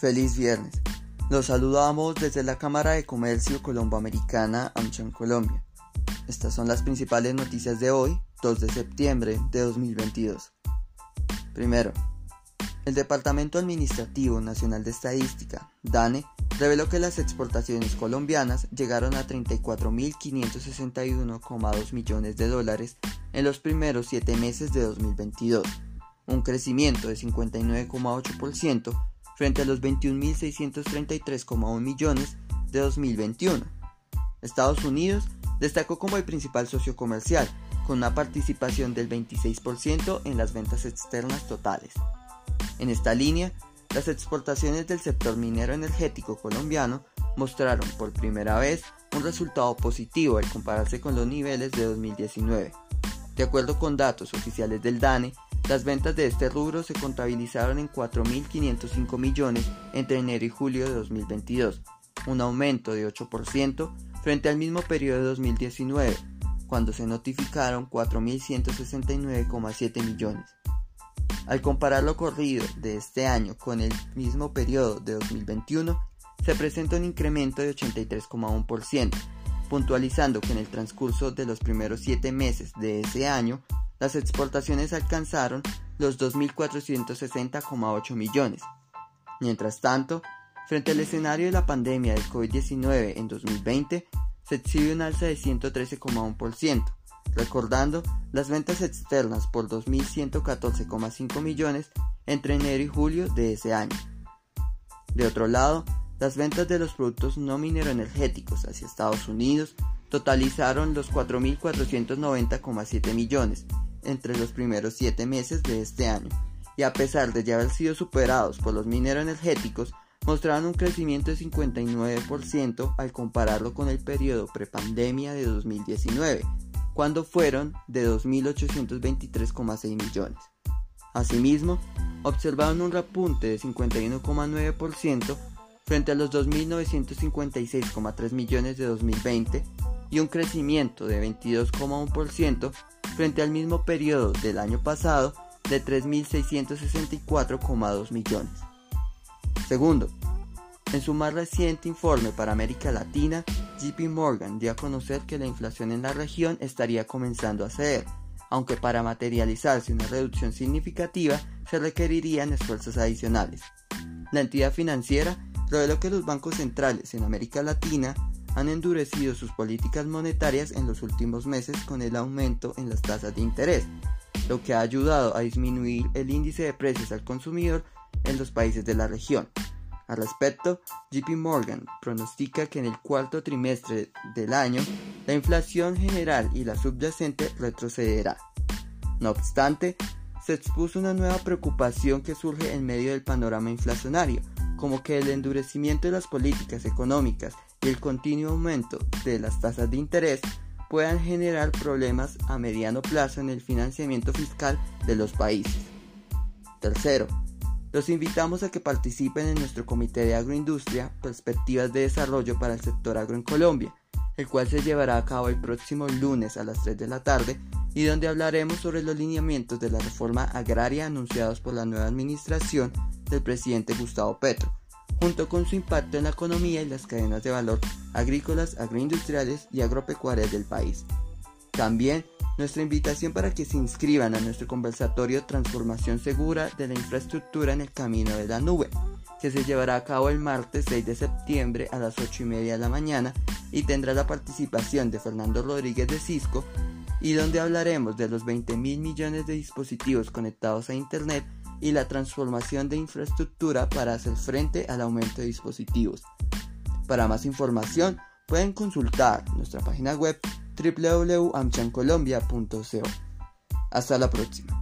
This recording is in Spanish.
Feliz viernes. Los saludamos desde la Cámara de Comercio Colomboamericana AmCham Colombia. Estas son las principales noticias de hoy, 2 de septiembre de 2022. Primero, el Departamento Administrativo Nacional de Estadística, DANE, reveló que las exportaciones colombianas llegaron a 34.561,2 millones de dólares en los primeros siete meses de 2022, un crecimiento de 59,8% frente a los 21.633,1 millones de 2021. Estados Unidos destacó como el principal socio comercial, con una participación del 26% en las ventas externas totales. En esta línea, las exportaciones del sector minero energético colombiano mostraron por primera vez un resultado positivo al compararse con los niveles de 2019. De acuerdo con datos oficiales del DANE, las ventas de este rubro se contabilizaron en 4.505 millones entre enero y julio de 2022, un aumento de 8% frente al mismo periodo de 2019, cuando se notificaron 4.169,7 millones. Al comparar lo corrido de este año con el mismo periodo de 2021, se presenta un incremento de 83,1%, puntualizando que en el transcurso de los primeros 7 meses de ese año las exportaciones alcanzaron los 2.460,8 millones. Mientras tanto, frente al escenario de la pandemia del COVID-19 en 2020, se exhibe un alza de 113,1%, recordando las ventas externas por 2.114,5 millones entre enero y julio de ese año. De otro lado, las ventas de los productos no mineroenergéticos hacia Estados Unidos totalizaron los 4.490,7 millones entre los primeros 7 meses de este año, y a pesar de ya haber sido superados por los mineroenergéticos, mostraron un crecimiento de 59% al compararlo con el periodo prepandemia de 2019, cuando fueron de 2.823,6 millones. Asimismo, observaron un repunte de 51,9% frente a los 2.956,3 millones de 2020 y un crecimiento de 22,1% frente al mismo periodo del año pasado de 3.664,2 millones. Segundo, en su más reciente informe para América Latina, JP Morgan dio a conocer que la inflación en la región estaría comenzando a ceder, aunque para materializarse una reducción significativa se requerirían esfuerzos adicionales. La entidad financiera reveló que los bancos centrales en América Latina han endurecido sus políticas monetarias en los últimos meses con el aumento en las tasas de interés, lo que ha ayudado a disminuir el índice de precios al consumidor en los países de la región. Al respecto, JP Morgan pronostica que en el cuarto trimestre del año la inflación general y la subyacente retrocederá. No obstante, se expuso una nueva preocupación que surge en medio del panorama inflacionario, como que el endurecimiento de las políticas económicas y el continuo aumento de las tasas de interés puedan generar problemas a mediano plazo en el financiamiento fiscal de los países. Tercero, los invitamos a que participen en nuestro Comité de Agroindustria Perspectivas de Desarrollo para el Sector Agro en Colombia, el cual se llevará a cabo el próximo lunes a las 3 de la tarde y donde hablaremos sobre los lineamientos de la reforma agraria anunciados por la nueva administración del presidente Gustavo Petro, junto con su impacto en la economía y las cadenas de valor agrícolas, agroindustriales y agropecuarias del país. También nuestra invitación para que se inscriban a nuestro conversatorio Transformación Segura de la Infraestructura en el Camino de la Nube, que se llevará a cabo el martes 6 de septiembre a las 8 y media de la mañana y tendrá la participación de Fernando Rodríguez de Cisco y donde hablaremos de los 20 mil millones de dispositivos conectados a Internet y la transformación de infraestructura para hacer frente al aumento de dispositivos. Para más información pueden consultar nuestra página web www.amchancolombia.co. Hasta la próxima.